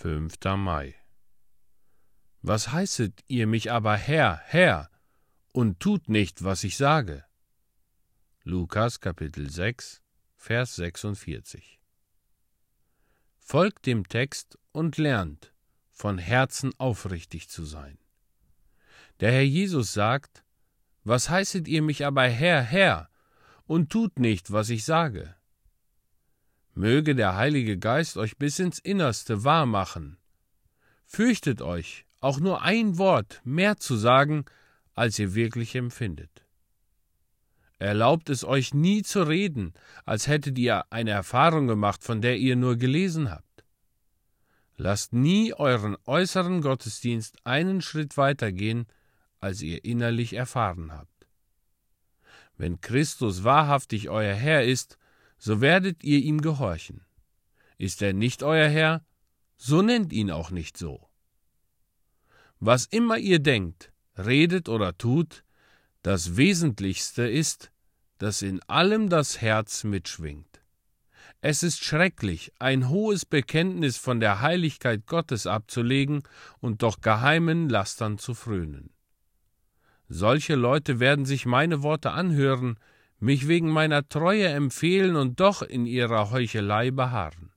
5. Mai Was heißet ihr mich aber Herr, Herr, und tut nicht, was ich sage? Lukas Kapitel 6, Vers 46 Folgt dem Text und lernt, von Herzen aufrichtig zu sein. Der Herr Jesus sagt, Was heißet ihr mich aber Herr, Herr, und tut nicht, was ich sage? Möge der Heilige Geist euch bis ins Innerste wahr machen. Fürchtet euch, auch nur ein Wort mehr zu sagen, als ihr wirklich empfindet. Erlaubt es euch nie zu reden, als hättet ihr eine Erfahrung gemacht, von der ihr nur gelesen habt. Lasst nie euren äußeren Gottesdienst einen Schritt weitergehen, als ihr innerlich erfahren habt. Wenn Christus wahrhaftig euer Herr ist, so werdet ihr ihm gehorchen. Ist er nicht euer Herr, so nennt ihn auch nicht so. Was immer ihr denkt, redet oder tut, das Wesentlichste ist, dass in allem das Herz mitschwingt. Es ist schrecklich, ein hohes Bekenntnis von der Heiligkeit Gottes abzulegen und doch geheimen Lastern zu frönen. Solche Leute werden sich meine Worte anhören, mich wegen meiner Treue empfehlen und doch in ihrer Heuchelei beharren.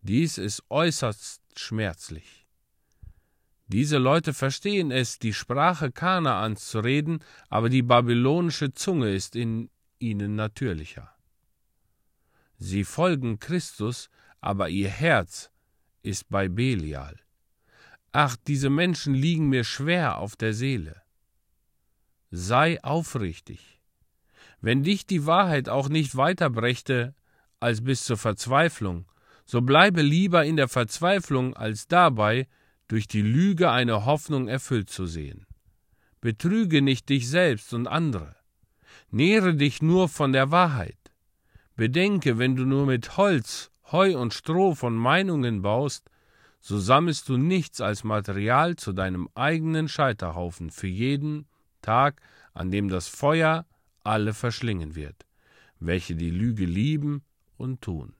Dies ist äußerst schmerzlich. Diese Leute verstehen es, die Sprache Kanaans zu reden, aber die babylonische Zunge ist in ihnen natürlicher. Sie folgen Christus, aber ihr Herz ist bei Belial. Ach, diese Menschen liegen mir schwer auf der Seele. Sei aufrichtig. Wenn dich die Wahrheit auch nicht weiterbrächte als bis zur Verzweiflung, so bleibe lieber in der Verzweiflung als dabei, durch die Lüge eine Hoffnung erfüllt zu sehen. Betrüge nicht dich selbst und andere. Nähre dich nur von der Wahrheit. Bedenke, wenn du nur mit Holz, Heu und Stroh von Meinungen baust, so sammelst du nichts als Material zu deinem eigenen Scheiterhaufen für jeden Tag, an dem das Feuer alle verschlingen wird, welche die Lüge lieben und tun.